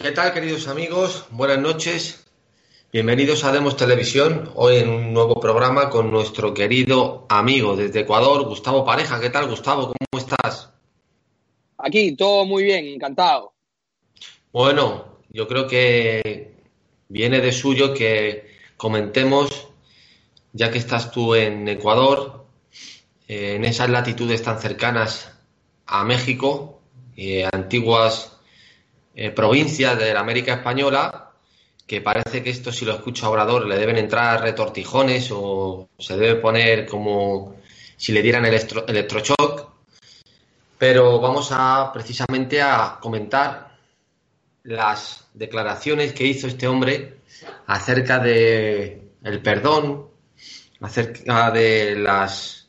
¿Qué tal, queridos amigos? Buenas noches. Bienvenidos a Demos Televisión. Hoy en un nuevo programa con nuestro querido amigo desde Ecuador, Gustavo Pareja. ¿Qué tal, Gustavo? ¿Cómo estás? Aquí, todo muy bien, encantado. Bueno, yo creo que viene de suyo que comentemos, ya que estás tú en Ecuador, eh, en esas latitudes tan cercanas a México, eh, antiguas eh, provincias de la América Española, que parece que esto si lo escucha Obrador le deben entrar retortijones o se debe poner como si le dieran electro, electroshock. Pero vamos a precisamente a comentar las declaraciones que hizo este hombre acerca de el perdón, acerca de las,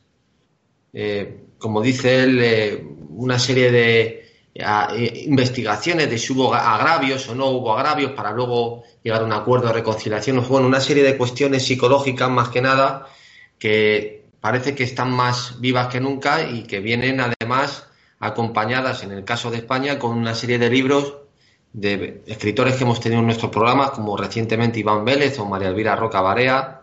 eh, como dice él, eh, una serie de eh, investigaciones de si hubo agravios o no hubo agravios para luego llegar a un acuerdo de reconciliación. Bueno, una serie de cuestiones psicológicas más que nada que parece que están más vivas que nunca y que vienen además acompañadas, en el caso de España, con una serie de libros de escritores que hemos tenido en nuestros programas, como recientemente Iván Vélez o María Elvira Roca Barea,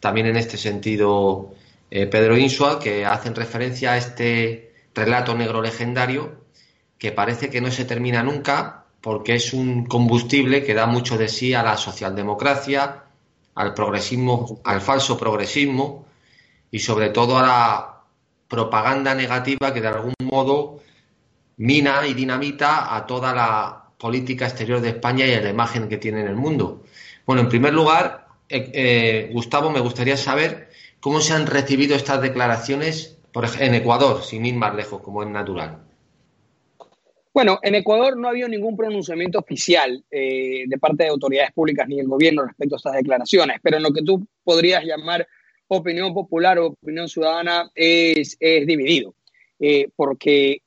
también en este sentido eh, Pedro Insua, que hacen referencia a este relato negro legendario que parece que no se termina nunca porque es un combustible que da mucho de sí a la socialdemocracia, al progresismo, al falso progresismo y sobre todo a la propaganda negativa que de algún modo mina y dinamita a toda la política exterior de España y a la imagen que tiene en el mundo. Bueno, en primer lugar, eh, eh, Gustavo, me gustaría saber cómo se han recibido estas declaraciones en Ecuador, sin ir más lejos, como es natural. Bueno, en Ecuador no ha habido ningún pronunciamiento oficial eh, de parte de autoridades públicas ni del gobierno respecto a estas declaraciones, pero en lo que tú podrías llamar opinión popular o opinión ciudadana es, dividido, eh, porque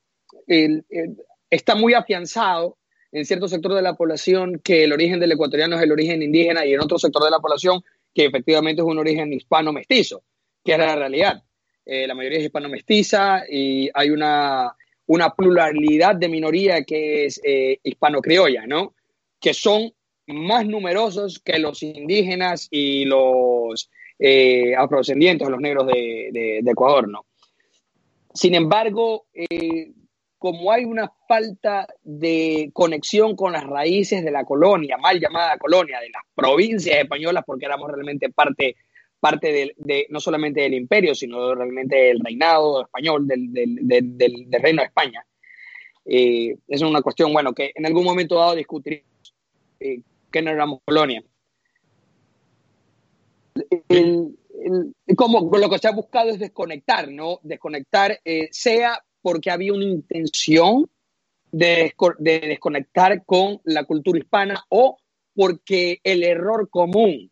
está muy afianzado en cierto sector de la población que el origen del ecuatoriano es el origen indígena y en otro sector de la población que efectivamente es un origen hispano-mestizo, que es la realidad. Eh, la mayoría es hispano-mestiza y hay una una pluralidad de minoría que es eh, hispano-criolla, ¿no? Que son más numerosos que los indígenas y los eh, afrodescendientes, los negros de, Ecuador, ¿no? Sin embargo, eh, como hay una falta de conexión con las raíces de la colonia, mal llamada colonia, de las provincias españolas, porque éramos realmente parte parte de, no solamente del imperio, sino realmente del reinado español, del, reino de España. Eh, es una cuestión, bueno, que en algún momento dado discutiremos eh, que no éramos colonia. como lo que se ha buscado es desconectar, ¿no? Desconectar, eh, sea porque había una intención de desconectar con la cultura hispana o porque el error común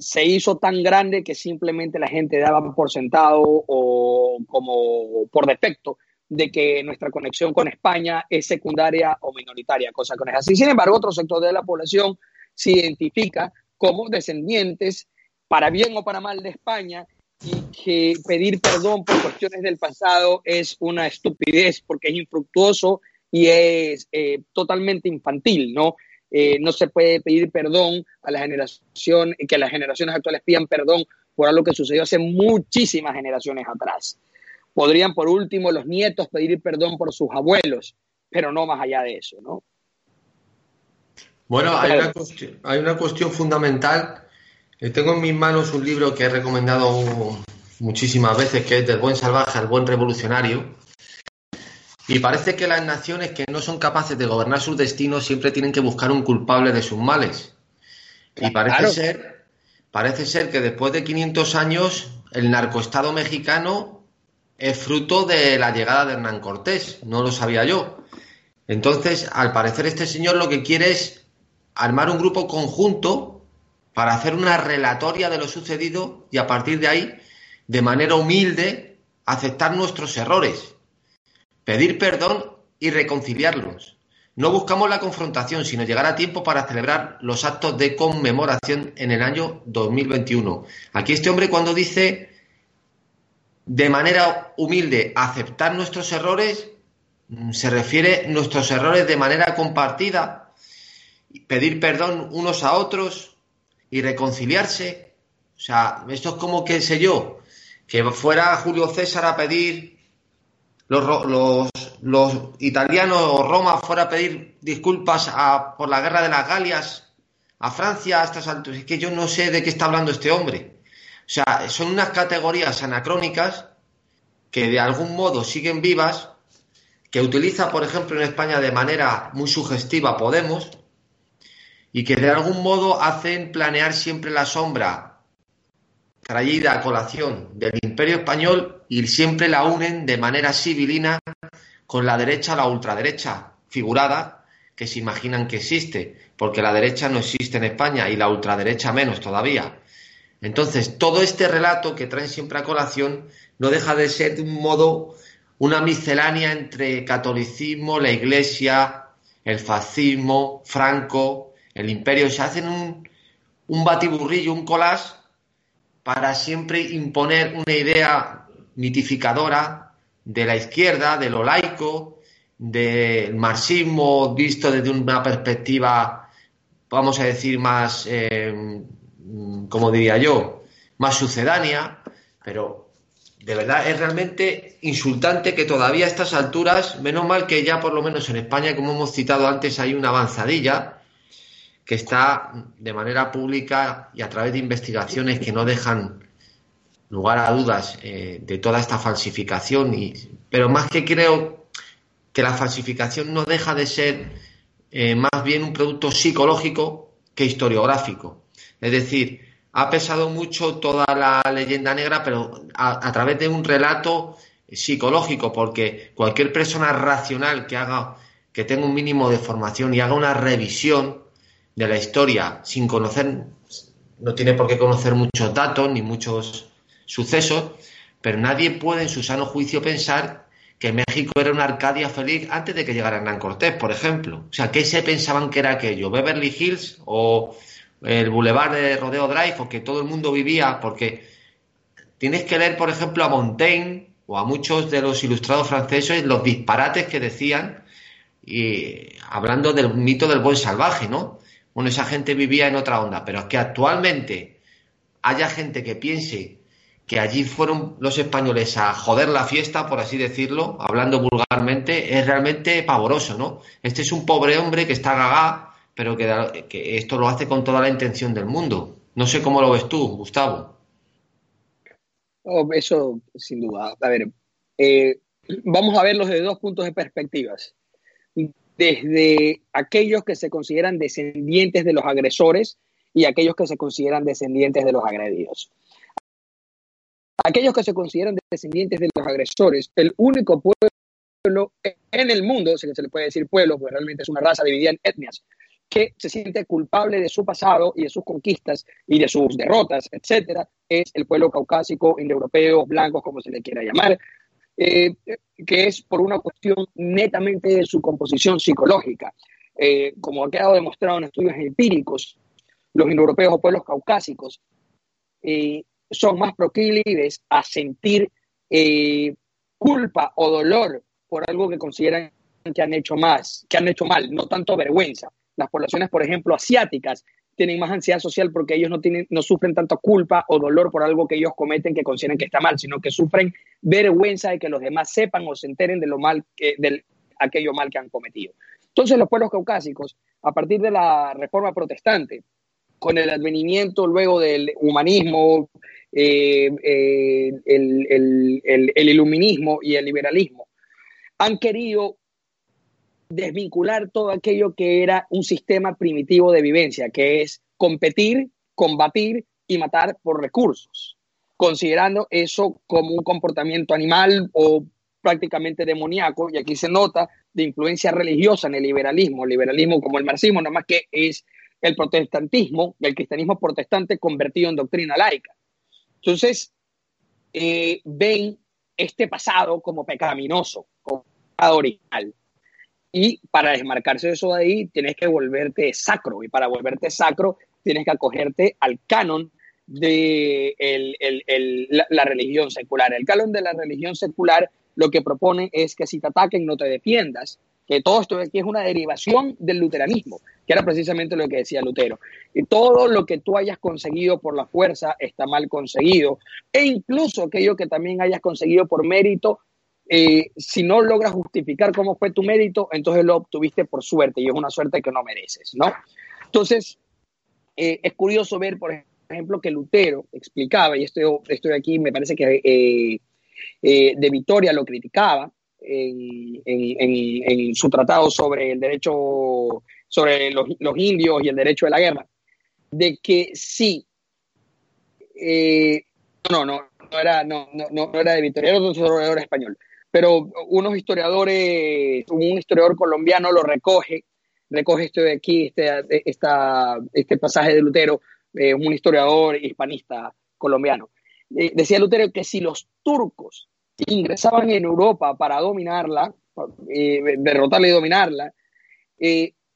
se hizo tan grande que simplemente la gente daba por sentado o como por defecto de que nuestra conexión con España es secundaria o minoritaria, cosa que no es así. Sin embargo, otro sector de la población se identifica como descendientes, para bien o para mal, de España y que pedir perdón por cuestiones del pasado es una estupidez porque es infructuoso y es eh, totalmente infantil, ¿no? Eh, no se puede pedir perdón a la generación, que las generaciones actuales pidan perdón por algo que sucedió hace muchísimas generaciones atrás. Podrían, por último, los nietos pedir perdón por sus abuelos, pero no más allá de eso, ¿no? Bueno, hay una, cuestión, hay una cuestión fundamental. Eh, tengo en mis manos un libro que he recomendado muchísimas veces, que es Del buen salvaje al buen revolucionario, y parece que las naciones que no son capaces de gobernar sus destinos siempre tienen que buscar un culpable de sus males. Y parece ser, parece ser que después de 500 años el narcoestado mexicano es fruto de la llegada de Hernán Cortés, no lo sabía yo. Entonces, al parecer este señor lo que quiere es armar un grupo conjunto para hacer una relatoria de lo sucedido y a partir de ahí, de manera humilde, aceptar nuestros errores, pedir perdón y reconciliarlos. No buscamos la confrontación, sino llegar a tiempo para celebrar los actos de conmemoración en el año 2021. Aquí este hombre cuando dice de manera humilde aceptar nuestros errores, mm, se refiere nuestros errores de manera compartida, pedir perdón unos a otros y reconciliarse. O sea, esto es como que sé yo, que fuera Julio César a pedir los, italianos o Roma fuera a pedir disculpas por la guerra de las Galias a Francia a estas alturas. Es que yo no sé de qué está hablando este hombre. O sea, son unas categorías anacrónicas que de algún modo siguen vivas, que utiliza, por ejemplo, en España de manera muy sugestiva Podemos, y que de algún modo hacen planear siempre la sombra traída a colación del Imperio Español y siempre la unen de manera civilina con la derecha la ultraderecha figurada que se imaginan que existe, porque la derecha no existe en España y la ultraderecha menos todavía. Entonces, todo este relato que traen siempre a colación no deja de ser de un modo una miscelánea entre catolicismo, la iglesia, el fascismo, Franco, el imperio. Se hacen un, un batiburrillo, un collage para siempre imponer una idea mitificadora de la izquierda, de lo laico, del marxismo visto desde una perspectiva, vamos a decir, más, eh, como diría yo, más sucedánea, pero de verdad es realmente insultante que todavía a estas alturas, menos mal que ya por lo menos en España, como hemos citado antes, hay una avanzadilla, que está de manera pública y a través de investigaciones que no dejan lugar a dudas eh, de toda esta falsificación. Pero más que creo que la falsificación no deja de ser eh, más bien un producto psicológico que historiográfico. Es decir, ha pesado mucho toda la leyenda negra, pero a, a través de un relato psicológico, porque cualquier persona racional que haga, que tenga un mínimo de formación y haga una revisión de la historia sin conocer, no tiene por qué conocer muchos datos ni muchos sucesos, pero nadie puede en su sano juicio pensar que México era una Arcadia feliz antes de que llegara Hernán Cortés, por ejemplo. O sea, ¿qué se pensaban que era aquello? ¿Beverly Hills o el Boulevard de Rodeo Drive o que todo el mundo vivía? Porque tienes que leer, por ejemplo, a Montaigne o a muchos de los ilustrados franceses los disparates que decían y hablando del mito del buen salvaje, ¿no? Bueno, esa gente vivía en otra onda, pero es que actualmente haya gente que piense que allí fueron los españoles a joder la fiesta, por así decirlo, hablando vulgarmente, es realmente pavoroso, ¿no? Este es un pobre hombre que está gagá, pero que, esto lo hace con toda la intención del mundo. No sé cómo lo ves tú, Gustavo. Oh, eso, sin duda. A ver, eh, vamos a verlos desde dos puntos de perspectivas desde aquellos que se consideran descendientes de los agresores y aquellos que se consideran descendientes de los agredidos. Aquellos que se consideran descendientes de los agresores, el único pueblo en el mundo, si se le puede decir pueblo, pues realmente es una raza dividida en etnias, que se siente culpable de su pasado y de sus conquistas y de sus derrotas, etcétera, es el pueblo caucásico, indoeuropeo, blanco, como se le quiera llamar, eh, que es por una cuestión netamente de su composición psicológica. Eh, como ha quedado demostrado en estudios empíricos, los indoeuropeos o pueblos caucásicos eh, son más proclives a sentir culpa o dolor por algo que consideran que han hecho más, que han hecho mal, no tanto vergüenza. Las poblaciones, por ejemplo, asiáticas tienen más ansiedad social porque ellos no, tienen, no sufren tanto culpa o dolor por algo que ellos cometen que consideran que está mal, sino que sufren vergüenza de que los demás sepan o se enteren de lo mal que, de aquello mal que han cometido. Entonces los pueblos caucásicos, a partir de la reforma protestante, con el advenimiento luego del humanismo, eh, eh, el, el iluminismo y el liberalismo, han querido desvincular todo aquello que era un sistema primitivo de vivencia, que es competir, combatir y matar por recursos. considerando eso como un comportamiento animal o prácticamente demoníaco, y aquí se nota de influencia religiosa en el liberalismo, el liberalismo como el marxismo, nada más que es el protestantismo, el cristianismo protestante convertido en doctrina laica. Entonces, eh, ven este pasado como pecaminoso, como pecado original. Y para desmarcarse de eso de ahí, tienes que volverte sacro. Y para volverte sacro, tienes que acogerte al canon de la, religión secular. El canon de la religión secular lo que propone es que si te ataquen no te defiendas, que todo esto aquí es una derivación del luteranismo, que era precisamente lo que decía Lutero. Y todo lo que tú hayas conseguido por la fuerza está mal conseguido, e incluso aquello que también hayas conseguido por mérito, eh, si no logras justificar cómo fue tu mérito, entonces lo obtuviste por suerte, y es una suerte que no mereces, ¿no? Entonces, eh, es curioso ver, por ejemplo, que Lutero explicaba, y esto, estoy aquí, me parece que eh, de Vitoria lo criticaba, en, su tratado sobre el derecho, sobre los, indios y el derecho de la guerra, de que sí, eh, no, no, no era, no, no, no era de Victoria, era otro historiador español, pero unos historiadores, un historiador colombiano lo recoge, recoge esto de aquí, este, esta, este pasaje de Lutero, eh, un historiador hispanista colombiano. Eh, decía Lutero que si los turcos ingresaban en Europa para dominarla, eh, derrotarla y dominarla,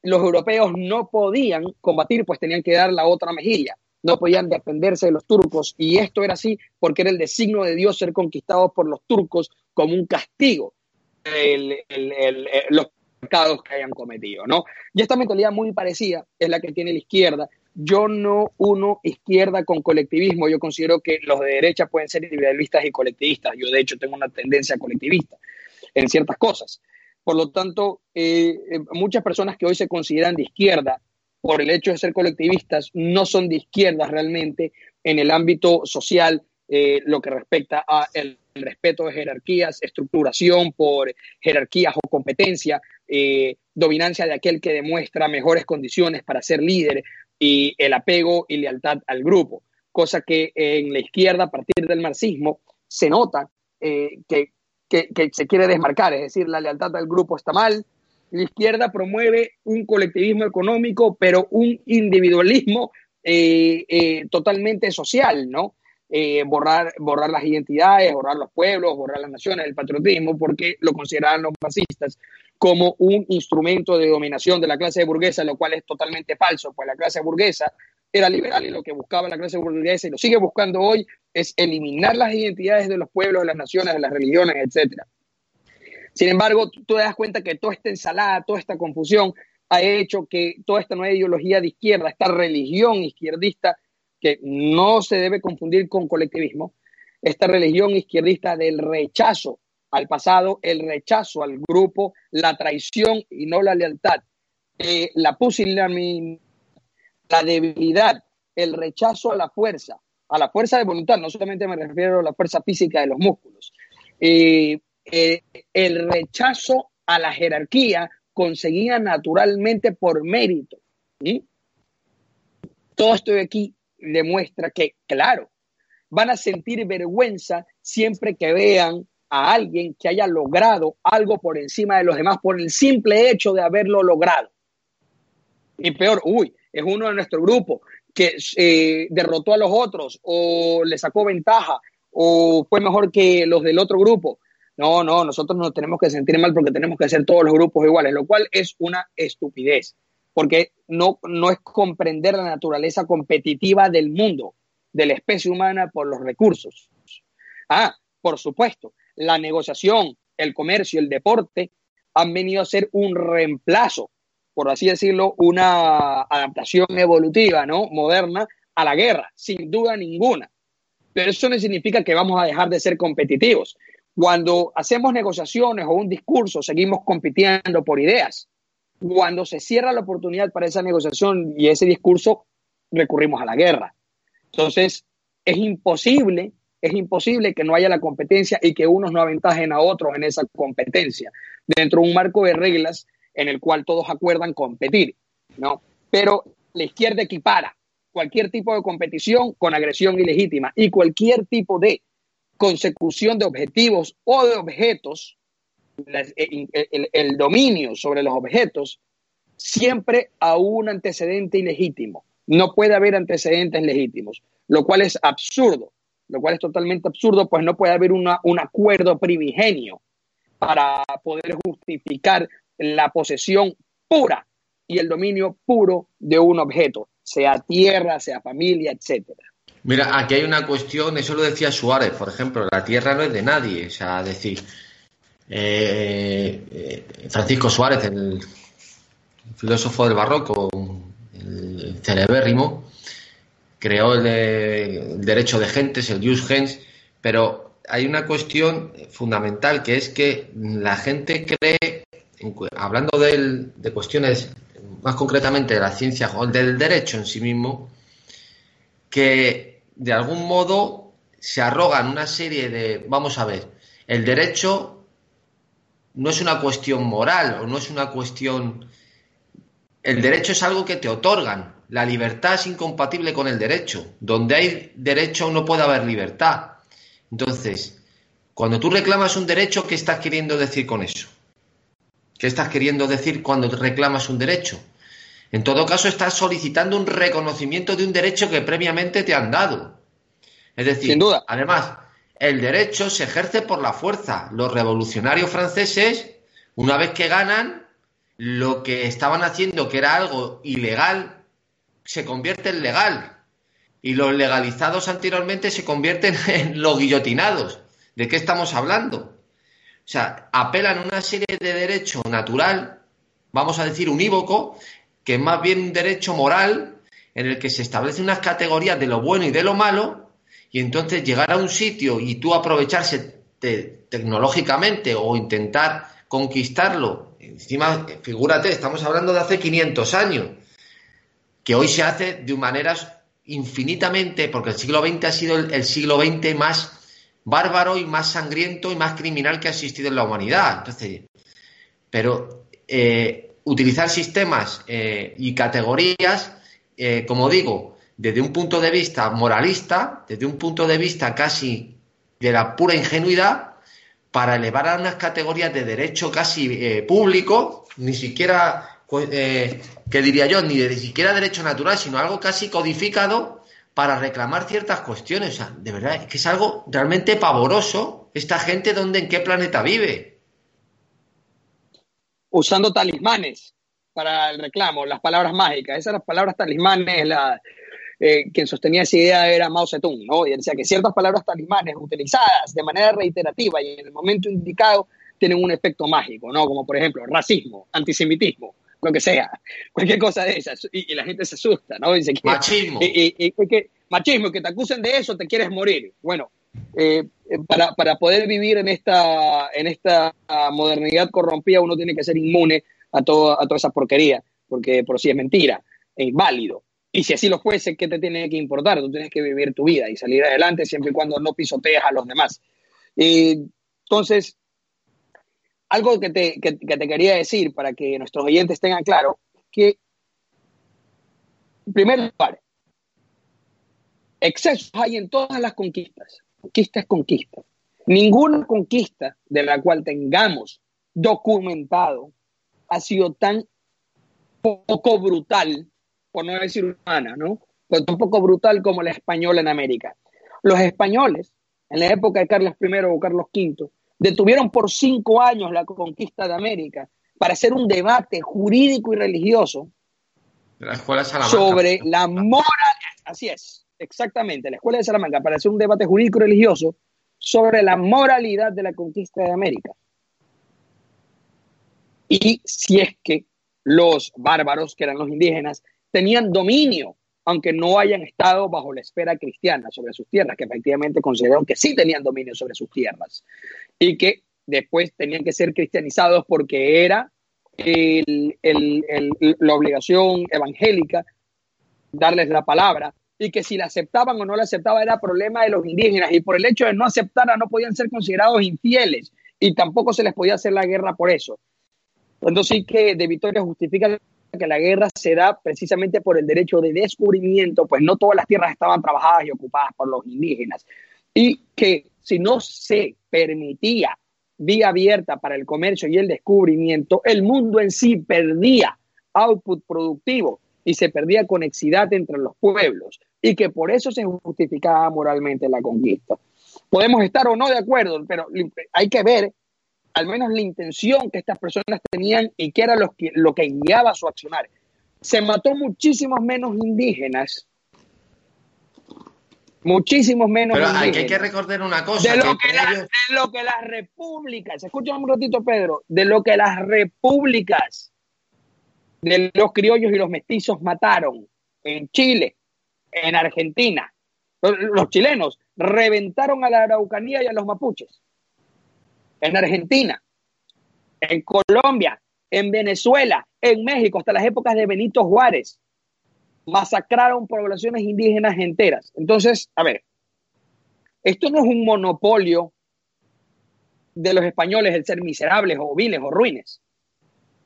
los europeos no podían combatir, pues tenían que dar la otra mejilla, no podían defenderse de los turcos, y esto era así porque era el designio de Dios ser conquistados por los turcos como un castigo los pecados que hayan cometido, ¿no? Y esta mentalidad muy parecida es la que tiene la izquierda, yo no uno izquierda con colectivismo. Yo considero que los de derecha pueden ser individualistas y colectivistas. Yo, de hecho, tengo una tendencia colectivista en ciertas cosas. Por lo tanto, eh, eh, muchas personas que hoy se consideran de izquierda por el hecho de ser colectivistas no son de izquierda realmente en el ámbito social, eh, lo que respecta a el respeto de jerarquías, estructuración por jerarquías o competencia, dominancia de aquel que demuestra mejores condiciones para ser líder, y el apego y lealtad al grupo, cosa que en la izquierda, a partir del marxismo, se nota eh, que, se quiere desmarcar, es decir, la lealtad al grupo está mal. La izquierda promueve un colectivismo económico, pero un individualismo eh, eh, totalmente social, ¿no? borrar, borrar las identidades, borrar los pueblos, borrar las naciones, el patriotismo, porque lo consideraban los marxistas como un instrumento de dominación de la clase burguesa, lo cual es totalmente falso, pues la clase burguesa era liberal y lo que buscaba la clase burguesa y lo sigue buscando hoy es eliminar las identidades de los pueblos, de las naciones, de las religiones, etc. Sin embargo, tú te das cuenta que toda esta ensalada, toda esta confusión ha hecho que toda esta nueva ideología de izquierda, esta religión izquierdista, que no se debe confundir con colectivismo, esta religión izquierdista del rechazo al pasado, el rechazo al grupo, la traición y no la lealtad, eh, la pusilanimidad, la debilidad, el rechazo a la fuerza, a la fuerza de voluntad, no solamente me refiero a la fuerza física de los músculos, eh, eh, el rechazo a la jerarquía conseguida naturalmente por mérito. Todo esto de aquí demuestra que, claro, van a sentir vergüenza siempre que vean a alguien que haya logrado algo por encima de los demás por el simple hecho de haberlo logrado. Y peor, uy, es uno de nuestro grupo que eh, derrotó a los otros o le sacó ventaja o fue mejor que los del otro grupo. No, no, nosotros nos tenemos que sentir mal porque tenemos que hacer todos los grupos iguales, lo cual es una estupidez, porque no, no es comprender la naturaleza competitiva del mundo, de la especie humana por los recursos. Ah, por supuesto, la negociación, el comercio, el deporte han venido a ser un reemplazo, por así decirlo, una adaptación evolutiva, ¿no? Moderna a la guerra, sin duda ninguna. Pero eso no significa que vamos a dejar de ser competitivos. Cuando hacemos negociaciones o un discurso, seguimos compitiendo por ideas. Cuando se cierra la oportunidad para esa negociación y ese discurso, recurrimos a la guerra. Entonces, es imposible es imposible que no haya la competencia y que unos no aventajen a otros en esa competencia, dentro de un marco de reglas en el cual todos acuerdan competir, ¿no? Pero la izquierda equipara cualquier tipo de competición con agresión ilegítima y cualquier tipo de consecución de objetivos o de objetos, eh, el, dominio sobre los objetos, siempre a un antecedente ilegítimo. No puede haber antecedentes legítimos, lo cual es absurdo, lo cual es totalmente absurdo, pues no puede haber un acuerdo primigenio para poder justificar la posesión pura y el dominio puro de un objeto, sea tierra, sea familia, etcétera. Mira, aquí hay una cuestión, eso lo decía Suárez, por ejemplo, la tierra no es de nadie, o sea, decir, eh, eh, Francisco Suárez, el filósofo del barroco, el celebérrimo, creó el, derecho de gentes, el jus gens, pero hay una cuestión fundamental que es que la gente cree, hablando de cuestiones más concretamente de la ciencia o del derecho en sí mismo, que de algún modo se arrogan una serie de, vamos a ver, el derecho no es una cuestión moral o no es una cuestión... El derecho es algo que te otorgan. La libertad es incompatible con el derecho. Donde hay derecho no puede haber libertad. Entonces, cuando tú reclamas un derecho, ¿qué estás queriendo decir con eso? ¿Qué estás queriendo decir cuando reclamas un derecho? En todo caso, estás solicitando un reconocimiento de un derecho que previamente te han dado. Es decir, Sin duda. además, el derecho se ejerce por la fuerza. Los revolucionarios franceses, una vez que ganan, lo que estaban haciendo, que era algo ilegal, se convierte en legal. Y los legalizados anteriormente se convierten en los guillotinados. ¿De qué estamos hablando? O sea, apelan a una serie de derecho natural, vamos a decir unívoco, que es más bien un derecho moral en el que se establecen unas categorías de lo bueno y de lo malo, y entonces llegar a un sitio y tú aprovecharse tecnológicamente o intentar conquistarlo, encima, figúrate, estamos hablando de hace 500 años, que hoy se hace de maneras infinitamente, porque el siglo XX ha sido el, siglo XX más bárbaro y más sangriento y más criminal que ha existido en la humanidad. Entonces, pero eh, utilizar sistemas eh, y categorías, eh, como digo, desde un punto de vista moralista, desde un punto de vista casi de la pura ingenuidad, para elevar a unas categorías de derecho casi eh, público, ni siquiera, que diría yo, ni de ni siquiera derecho natural, sino algo casi codificado para reclamar ciertas cuestiones. O sea, de verdad, es que es algo realmente pavoroso. Esta gente, ¿dónde, en qué planeta vive? Usando talismanes para el reclamo, las palabras mágicas. Esas las palabras talismanes, la, eh, quien sostenía esa idea era Mao Zedong, ¿no? Y decía que ciertas palabras talismanes utilizadas de manera reiterativa y en el momento indicado tienen un efecto mágico, ¿no? Como por ejemplo racismo, antisemitismo, lo que sea, cualquier cosa de esas. Y, la gente se asusta, ¿no? Dice que, machismo. Y, que, machismo, que te acusen de eso, te quieres morir. Bueno, eh, eh, para, para, poder vivir en esta, en esta modernidad corrompida uno tiene que ser inmune a, a toda esa porquería, porque por si es mentira, es inválido. Y si así lo fuese, ¿qué te tiene que importar? Tú tienes que vivir tu vida y salir adelante siempre y cuando no pisoteas a los demás. entonces, algo que te, que, que te quería decir para que nuestros oyentes tengan claro, que en primer lugar, excesos hay en todas las conquistas conquista es conquista. Ninguna conquista de la cual tengamos documentado ha sido tan poco brutal, por no decir humana, ¿no? Pero tampoco brutal como la española en América. Los españoles, en la época de Carlos I o Carlos V, detuvieron por cinco años la conquista de América para hacer un debate jurídico y religioso sobre la moral. Así es, exactamente la Escuela de Salamanca para hacer un debate jurídico religioso sobre la moralidad de la conquista de América. Y si es que los bárbaros, que eran los indígenas, tenían dominio, aunque no hayan estado bajo la esfera cristiana sobre sus tierras, que efectivamente consideraron que sí tenían dominio sobre sus tierras y que después tenían que ser cristianizados porque era la obligación evangélica darles la palabra y que si la aceptaban o no la aceptaban era problema de los indígenas y por el hecho de no aceptarla no podían ser considerados infieles y tampoco se les podía hacer la guerra por eso. Entonces sí que de Victoria justifica que la guerra se da precisamente por el derecho de descubrimiento, pues no todas las tierras estaban trabajadas y ocupadas por los indígenas. Y que si no se permitía vía abierta para el comercio y el descubrimiento, el mundo en sí perdía output productivo y se perdía conexidad entre los pueblos y que por eso se justificaba moralmente la conquista. Podemos estar o no de acuerdo, pero hay que ver al menos la intención que estas personas tenían y que era lo que, lo que guiaba su accionar. Se mató muchísimos menos indígenas muchísimos menos. Pero hay que, recordar una cosa. De lo que, de lo que las repúblicas, escúchame un ratito, Pedro, de lo que las repúblicas de los criollos y los mestizos mataron en Chile, en Argentina. Los, chilenos reventaron a la Araucanía y a los mapuches. En Argentina, en Colombia, en Venezuela, en México, hasta las épocas de Benito Juárez. Masacraron poblaciones indígenas enteras. Entonces, a ver, esto no es un monopolio de los españoles el ser miserables o viles o ruines.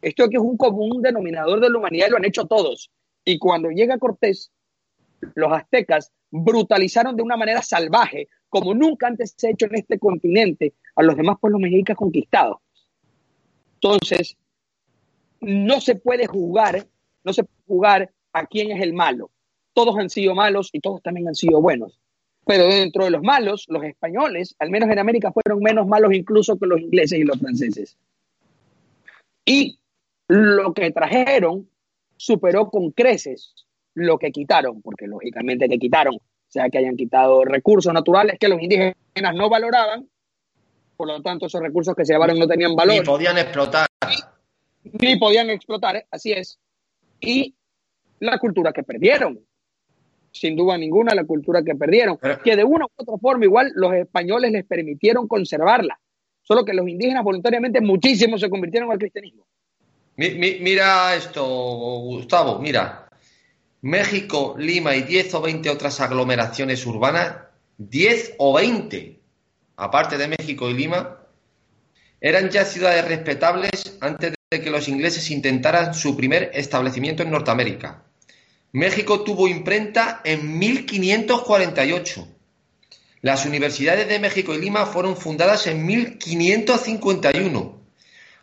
Esto que es un común denominador de la humanidad y lo han hecho todos. Y cuando llega Cortés, los aztecas brutalizaron de una manera salvaje, como nunca antes se ha hecho en este continente, a los demás pueblos mexicas conquistados. Entonces, no se puede jugar, no se puede jugar a quién es el malo. Todos han sido malos y todos también han sido buenos. Pero dentro de los malos, los españoles, al menos en América, fueron menos malos incluso que los ingleses y los franceses. Y lo que trajeron superó con creces lo que quitaron, porque lógicamente que quitaron, sea que hayan quitado recursos naturales que los indígenas no valoraban, por lo tanto esos recursos que se llevaron no tenían valor. Ni podían explotar. Ni, podían explotar, así es. Y la cultura que perdieron, sin duda ninguna la cultura que perdieron, que de una u otra forma igual los españoles les permitieron conservarla, solo que los indígenas voluntariamente muchísimos se convirtieron al cristianismo mira esto, Gustavo, mira. México, Lima y 10 o 20 otras aglomeraciones urbanas, 10 o 20, aparte de México y Lima, eran ya ciudades respetables antes de que los ingleses intentaran su primer establecimiento en Norteamérica. México tuvo imprenta en 1548. Las universidades de México y Lima fueron fundadas en 1551.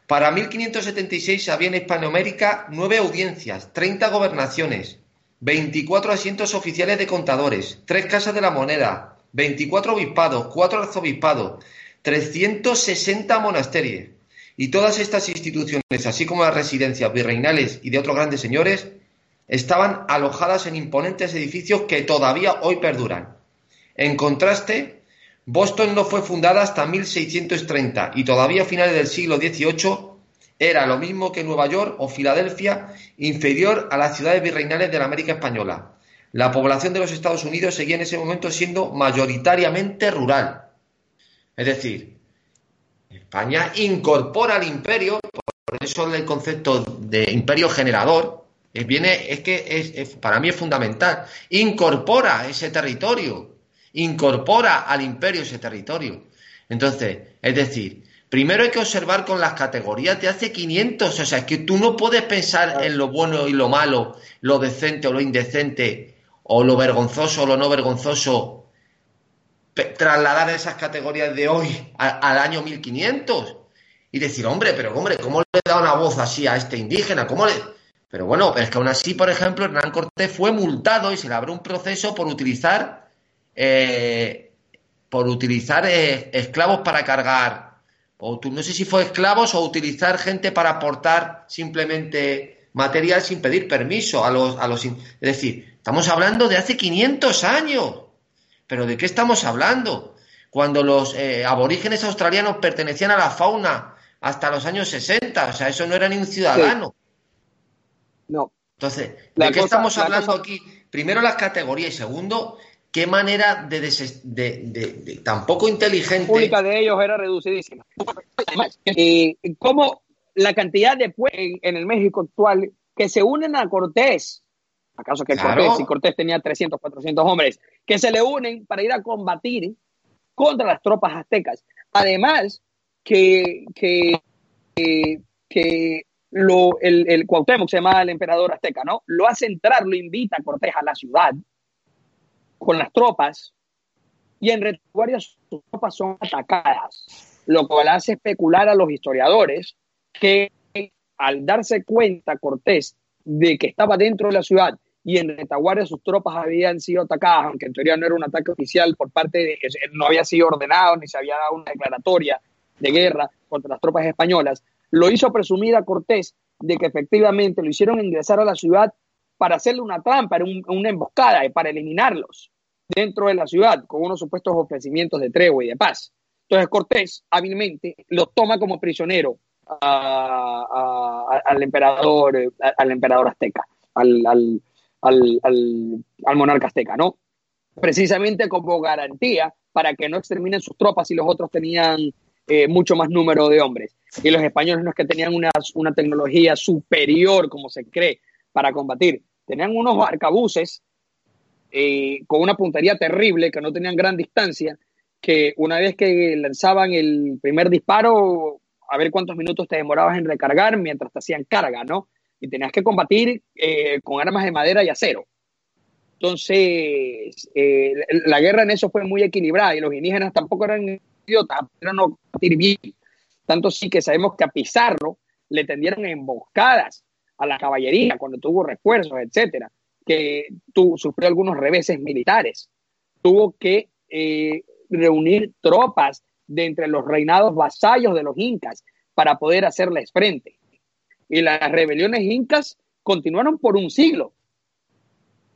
Para 1576 había en Hispanoamérica nueve audiencias, 30 gobernaciones, 24 asientos oficiales de contadores, tres casas de la moneda, 24 obispados, cuatro arzobispados, 360 monasterios. Y todas estas instituciones, así como las residencias virreinales y de otros grandes señores, estaban alojadas en imponentes edificios que todavía hoy perduran. En contraste, Boston no fue fundada hasta 1630 y todavía a finales del siglo XVIII era lo mismo que Nueva York o Filadelfia, inferior a las ciudades virreinales de la América Española. La población de los Estados Unidos seguía en ese momento siendo mayoritariamente rural. Es decir, España incorpora al imperio, por eso el concepto de imperio generador, viene, es que para mí es fundamental, incorpora ese territorio incorpora al imperio ese territorio. Entonces, es decir, primero hay que observar con las categorías de hace 500, o sea, es que tú no puedes pensar en lo bueno y lo malo, lo decente o lo indecente, o lo vergonzoso o lo no vergonzoso, trasladar esas categorías de hoy al año 1500 y decir, hombre, pero hombre, ¿cómo le da una voz así a este indígena? ¿Cómo le... Pero bueno, es que aún así, por ejemplo, Hernán Cortés fue multado y se le abrió un proceso por utilizar eh, por utilizar eh, esclavos para cargar, o no sé si fue esclavos o utilizar gente para aportar simplemente material sin pedir permiso a los, a los... Es decir, estamos hablando de hace 500 años. ¿Pero de qué estamos hablando? Cuando los eh, aborígenes australianos pertenecían a la fauna hasta los años 60, o sea, eso no era ni un ciudadano. No. Entonces, ¿de qué estamos hablando aquí? Primero las categorías y segundo, qué manera de, de, tampoco inteligente. La pública de ellos era reducidísima. Y cómo la cantidad de pueblos en el México actual que se unen a Cortés, acaso que Cortés, si Cortés tenía 300, 400 hombres, que se le unen para ir a combatir contra las tropas aztecas. Además, que, que, que lo, el, el Cuauhtémoc se llama el emperador azteca, ¿no? Lo hace entrar, lo invita a Cortés a la ciudad con las tropas y en retaguardia sus tropas son atacadas, lo cual hace especular a los historiadores que al darse cuenta Cortés de que estaba dentro de la ciudad y en retaguardia sus tropas habían sido atacadas, aunque en teoría no era un ataque oficial por parte de, no había sido ordenado ni se había dado una declaratoria de guerra contra las tropas españolas, lo hizo presumir a Cortés de que efectivamente lo hicieron ingresar a la ciudad para hacerle una trampa, una emboscada, y para eliminarlos dentro de la ciudad con unos supuestos ofrecimientos de tregua y de paz. Entonces Cortés hábilmente lo toma como prisionero al emperador, al emperador azteca, al, monarca azteca, ¿no? Precisamente como garantía para que no exterminen sus tropas y los otros tenían eh, mucho más número de hombres. Y los españoles no es que tenían una tecnología superior, como se cree, para combatir. Tenían unos arcabuces eh, con una puntería terrible, que no tenían gran distancia, que una vez que lanzaban el primer disparo, a ver cuántos minutos te demorabas en recargar mientras te hacían carga, ¿no? Y tenías que combatir eh, con armas de madera y acero. Entonces, la guerra en eso fue muy equilibrada y los indígenas tampoco eran idiotas, pero no bien. Tanto sí que sabemos que a Pizarro le tendieron emboscadas a la caballería cuando tuvo refuerzos, etcétera, que tu, sufrió algunos reveses militares. Tuvo que eh, reunir tropas de entre los reinados vasallos de los incas para poder hacerles frente. Y las rebeliones incas continuaron por un siglo.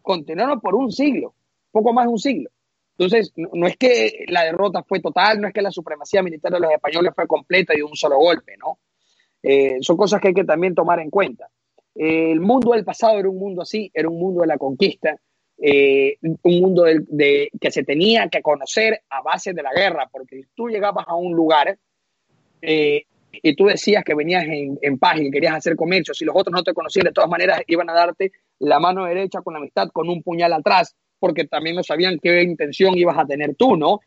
Continuaron por un siglo, poco más de un siglo. Entonces, no, es que la derrota fue total, no es que la supremacía militar de los españoles fue completa y de un solo golpe, ¿no? Eh, son cosas que hay que también tomar en cuenta. El mundo del pasado era un mundo así, era un mundo de la conquista, eh, un mundo de, que se tenía que conocer a base de la guerra, porque tú llegabas a un lugar eh, y tú decías que venías en, en, paz y que querías hacer comercio, si los otros no te conocían, de todas maneras iban a darte la mano derecha con la amistad, con un puñal atrás, porque también no sabían qué intención ibas a tener tú, ¿no?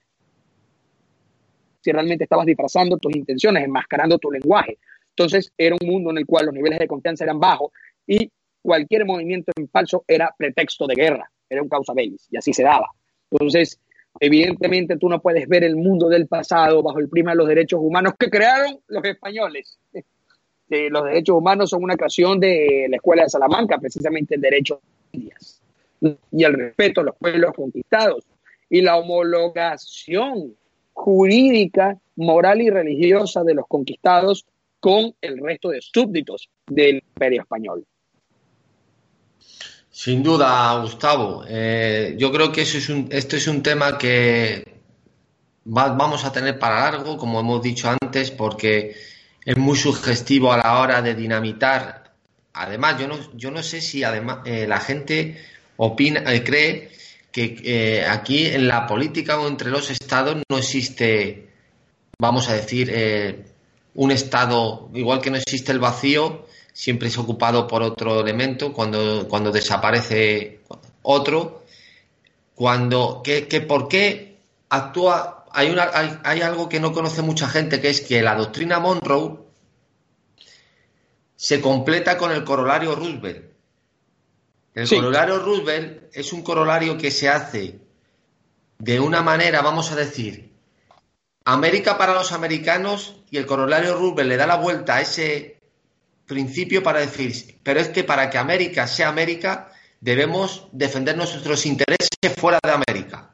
Si realmente estabas disfrazando tus intenciones, enmascarando tu lenguaje. Entonces era un mundo en el cual los niveles de confianza eran bajos y cualquier movimiento en falso era pretexto de guerra, era un causa bellis y así se daba. Entonces, evidentemente tú no puedes ver el mundo del pasado bajo el prima de los derechos humanos que crearon los españoles. los derechos humanos son una creación de la Escuela de Salamanca, precisamente el derecho y el respeto a los pueblos conquistados y la homologación jurídica, moral y religiosa de los conquistados con el resto de súbditos del imperio español. Sin duda, Gustavo. Eh, yo creo que eso es un, esto es un tema que vamos a tener para largo, como hemos dicho antes, porque es muy sugestivo a la hora de dinamitar. Además, yo no, yo no sé si además eh, la gente opina, eh, cree que eh, aquí en la política o entre los estados no existe, vamos a decir, un estado, igual que no existe el vacío, siempre es ocupado por otro elemento, cuando, cuando desaparece otro, cuando, que, que por qué actúa, hay, una, hay, hay algo que no conoce mucha gente, que es que la doctrina Monroe se completa con el corolario Roosevelt. El corolario Roosevelt es un corolario que se hace de una manera, vamos a decir, América para los americanos y el corolario Roosevelt le da la vuelta a ese principio para decir, pero es que para que América sea América debemos defender nuestros intereses fuera de América.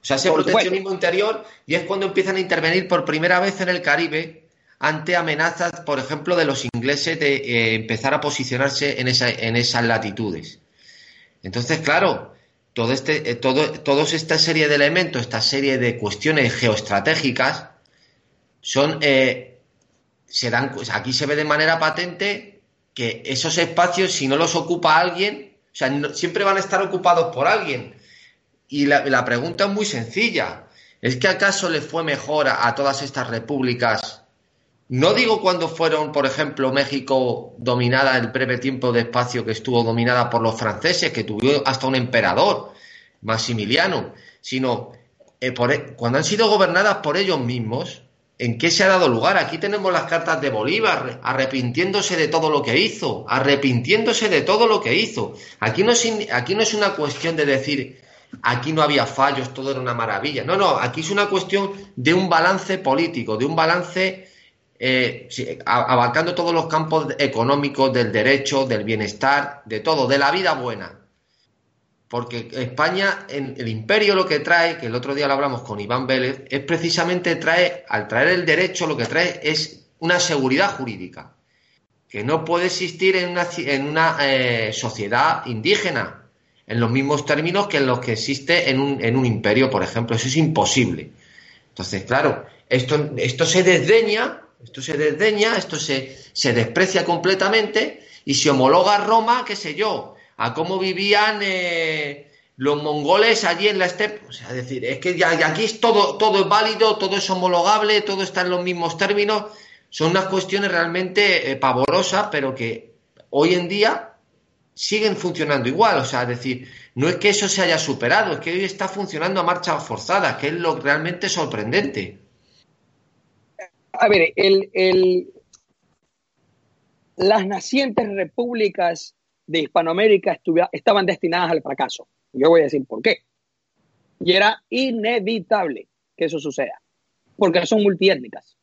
O sea, ese proteccionismo interior y es cuando empiezan a intervenir por primera vez en el Caribe ante amenazas, por ejemplo, de los ingleses de eh, empezar a posicionarse en, esa, en esas latitudes. Entonces, claro, todo este, eh, todo, toda esta serie de elementos, esta serie de cuestiones geoestratégicas, son, eh, se dan, aquí se ve de manera patente que esos espacios, si no los ocupa alguien, o sea, siempre van a estar ocupados por alguien. Y la, la, pregunta es muy sencilla. ¿Es que acaso le fue mejor a todas estas repúblicas no digo cuando fueron, por ejemplo, México dominada el breve tiempo de espacio que estuvo dominada por los franceses, que tuvieron hasta un emperador, Maximiliano, sino eh, por, e, cuando han sido gobernadas por ellos mismos, ¿En qué se ha dado lugar? Aquí tenemos las cartas de Bolívar, arrepintiéndose de todo lo que hizo, arrepintiéndose de todo lo que hizo. Aquí no es, aquí no es una cuestión de decir, aquí no había fallos, todo era una maravilla. No, no, aquí es una cuestión de un balance político, de un balance eh, abarcando todos los campos económicos, del derecho, del bienestar, de todo, de la vida buena. Porque España, en el imperio lo que trae, que el otro día lo hablamos con Iván Vélez, es precisamente trae, al traer el derecho, lo que trae es una seguridad jurídica, que no puede existir en una, en una eh, sociedad indígena, en los mismos términos que en los que existe en un, en un imperio, por ejemplo. Eso es imposible. Entonces, claro, esto, esto se desdeña, esto se desdeña, esto se, se desprecia completamente y se homologa a Roma, qué sé yo, a cómo vivían eh, los mongoles allí en la estepa. O sea, es decir, es que ya, aquí es todo, todo es válido, todo es homologable, todo está en los mismos términos. Son unas cuestiones realmente eh, pavorosas, pero que hoy en día siguen funcionando igual. O sea, es decir, no es que eso se haya superado, es que hoy está funcionando a marcha forzada, que es lo realmente sorprendente. A ver, el, el, las nacientes repúblicas de Hispanoamérica estaban destinadas al fracaso. Yo voy a decir por qué. Y era inevitable que eso suceda, porque son multiétnicas.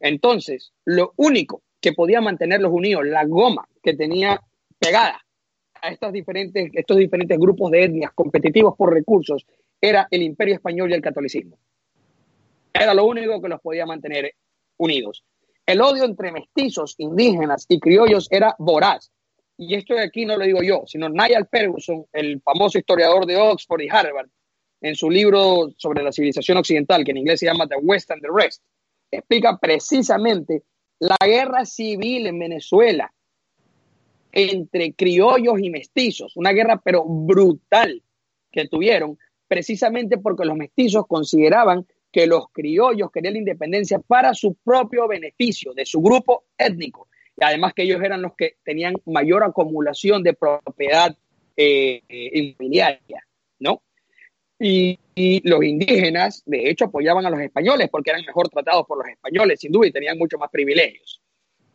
Entonces, lo único que podía mantenerlos unidos, la goma que tenía pegada a estos diferentes, estos diferentes grupos de etnias competitivos por recursos, era el imperio español y el catolicismo. Era lo único que los podía mantener unidos. El odio entre mestizos, indígenas y criollos era voraz. Y esto de aquí no lo digo yo, sino Niall Ferguson, el famoso historiador de Oxford y Harvard, en su libro sobre la civilización occidental, que en inglés se llama The West and the Rest, explica precisamente la guerra civil en Venezuela entre criollos y mestizos, una guerra pero brutal que tuvieron, precisamente porque los mestizos consideraban que los criollos querían la independencia para su propio beneficio, de su grupo étnico. Y además que ellos eran los que tenían mayor acumulación de propiedad eh, inmobiliaria, ¿no? Y, los indígenas, de hecho, apoyaban a los españoles porque eran mejor tratados por los españoles, sin duda, y tenían mucho más privilegios.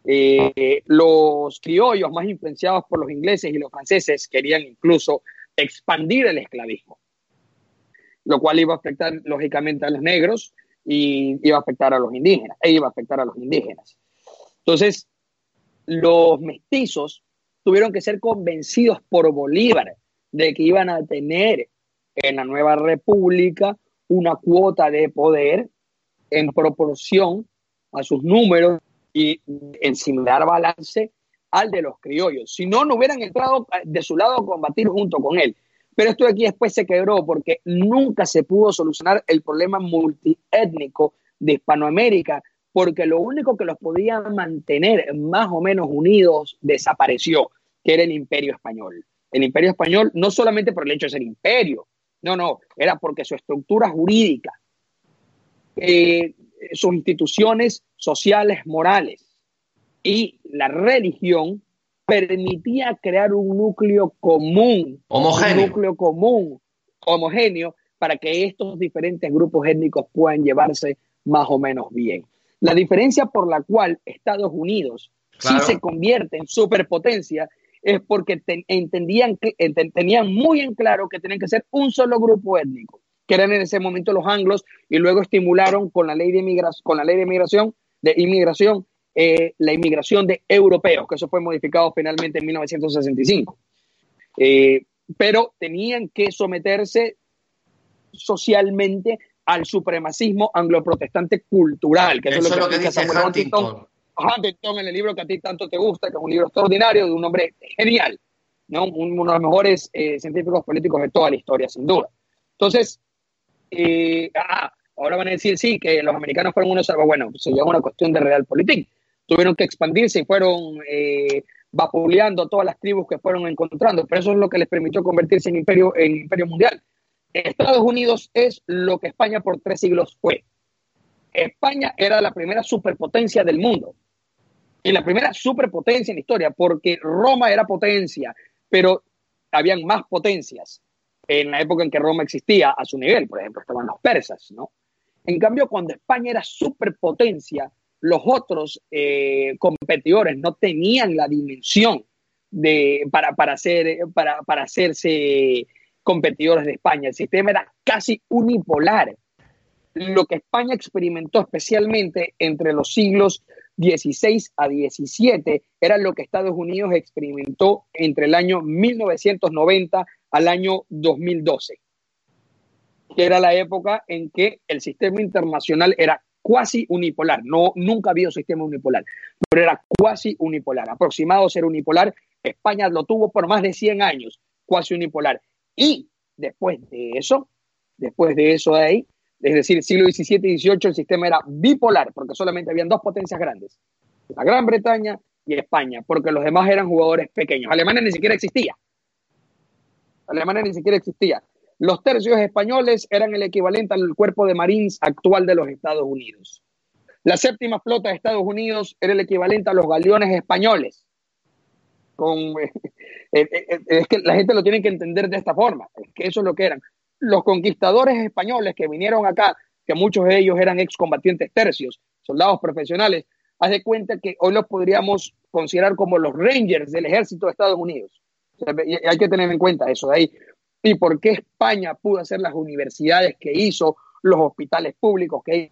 Eh, los criollos, más influenciados por los ingleses y los franceses, querían incluso expandir el esclavismo lo cual iba a afectar lógicamente a los negros y iba a afectar a los indígenas, e iba a afectar a los indígenas. Entonces, los mestizos tuvieron que ser convencidos por Bolívar de que iban a tener en la nueva república una cuota de poder en proporción a sus números y en similar balance al de los criollos. Si no, no hubieran entrado de su lado a combatir junto con él. Pero esto de aquí después se quebró porque nunca se pudo solucionar el problema multiétnico de Hispanoamérica, porque lo único que los podía mantener más o menos unidos desapareció, que era el imperio español. El imperio español no solamente por el hecho de ser imperio, no, no, era porque su estructura jurídica, eh, sus instituciones sociales, morales y la religión permitía crear un núcleo común, homogéneo. un núcleo común, homogéneo, para que estos diferentes grupos étnicos puedan llevarse más o menos bien. La diferencia por la cual Estados Unidos sí se convierte en superpotencia es porque entendían que tenían muy en claro que tenían que ser un solo grupo étnico, que eran en ese momento los anglos y luego estimularon con la ley de con la ley de inmigración, de inmigración eh, la inmigración de europeos, que eso fue modificado finalmente en 1965. Eh, pero tenían que someterse socialmente al supremacismo anglo-protestante cultural, que eso, es lo que, dice Samuel Huntington. Huntington. en el libro que a ti tanto te gusta, que es un libro extraordinario de un hombre genial, ¿no? uno de los mejores eh, científicos políticos de toda la historia, sin duda. Entonces, ah, ahora van a decir sí, que los americanos fueron unos, bueno, se llama una cuestión de realpolitik tuvieron que expandirse y fueron eh, vapuleando todas las tribus que fueron encontrando, pero eso es lo que les permitió convertirse en imperio, en imperio mundial. Estados Unidos es lo que España por tres siglos fue. España era la primera superpotencia del mundo y la primera superpotencia en historia, porque Roma era potencia, pero habían más potencias en la época en que Roma existía a su nivel. Por ejemplo, estaban los persas, ¿no? En cambio, cuando España era superpotencia, los otros eh, competidores no tenían la dimensión de, para, para, hacer, para, para hacerse competidores de España. El sistema era casi unipolar. Lo que España experimentó especialmente entre los siglos 16 a 17 era lo que Estados Unidos experimentó entre el año 1990 al año 2012, que era la época en que el sistema internacional era cuasi unipolar. No, nunca ha habido sistema unipolar, pero era cuasi unipolar, aproximado a ser unipolar. España lo tuvo por más de 100 años, cuasi unipolar. Y después de eso, después de eso de ahí, es decir, siglo XVII y XVIII el sistema era bipolar, porque solamente habían dos potencias grandes, la Gran Bretaña y España, porque los demás eran jugadores pequeños. Alemania ni siquiera existía. Alemania ni siquiera existía. Los tercios españoles eran el equivalente al cuerpo de Marines actual de los Estados Unidos. La séptima flota de Estados Unidos era el equivalente a los galeones españoles. Eh, eh, eh, es que la gente lo tiene que entender de esta forma, es que eso es lo que eran los conquistadores españoles que vinieron acá, que muchos de ellos eran excombatientes tercios, soldados profesionales, haz de cuenta que hoy los podríamos considerar como los Rangers del ejército de Estados Unidos. hay que tener en cuenta eso de ahí. ¿Y por qué España pudo hacer las universidades que hizo, los hospitales públicos que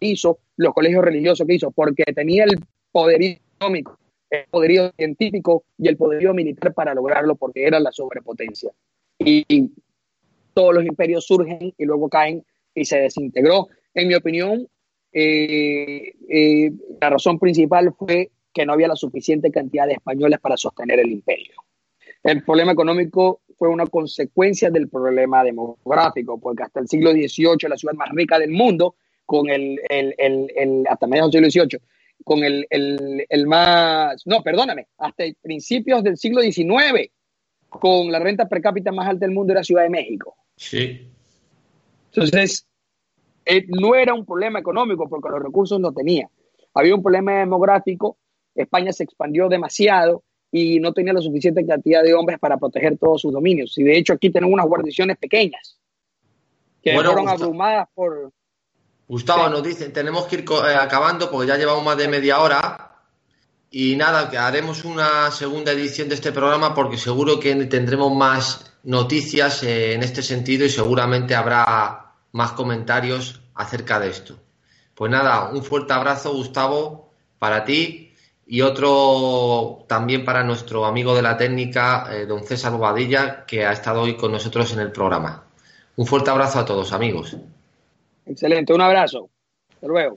hizo, los colegios religiosos que hizo? Porque tenía el poderío económico, el poderío científico y el poderío militar para lograrlo, porque era la sobrepotencia. Y todos los imperios surgen y luego caen y se desintegró. En mi opinión, eh, eh, la razón principal fue que no había la suficiente cantidad de españoles para sostener el imperio. El problema económico fue una consecuencia del problema demográfico, porque hasta el siglo XVIII, la ciudad más rica del mundo, con el, el, el, hasta mediados del siglo XVIII, con el, el, más, no, perdóname, hasta principios del siglo XIX, con la renta per cápita más alta del mundo era Ciudad de México. Sí. Entonces, eh, no era un problema económico porque los recursos no tenía. Había un problema demográfico, España se expandió demasiado y no tenía la suficiente cantidad de hombres para proteger todos sus dominios. Y de hecho aquí tenemos unas guarniciones pequeñas que fueron abrumadas por... Gustavo nos dice, tenemos que ir eh, acabando porque ya llevamos más de media hora. Y nada, que haremos una segunda edición de este programa porque seguro que tendremos más noticias en este sentido y seguramente habrá más comentarios acerca de esto. Pues nada, un fuerte abrazo, Gustavo, para ti y otro también para nuestro amigo de la técnica, eh, don César Bobadilla, que ha estado hoy con nosotros en el programa. Un fuerte abrazo a todos, amigos. Excelente, un abrazo. Hasta luego.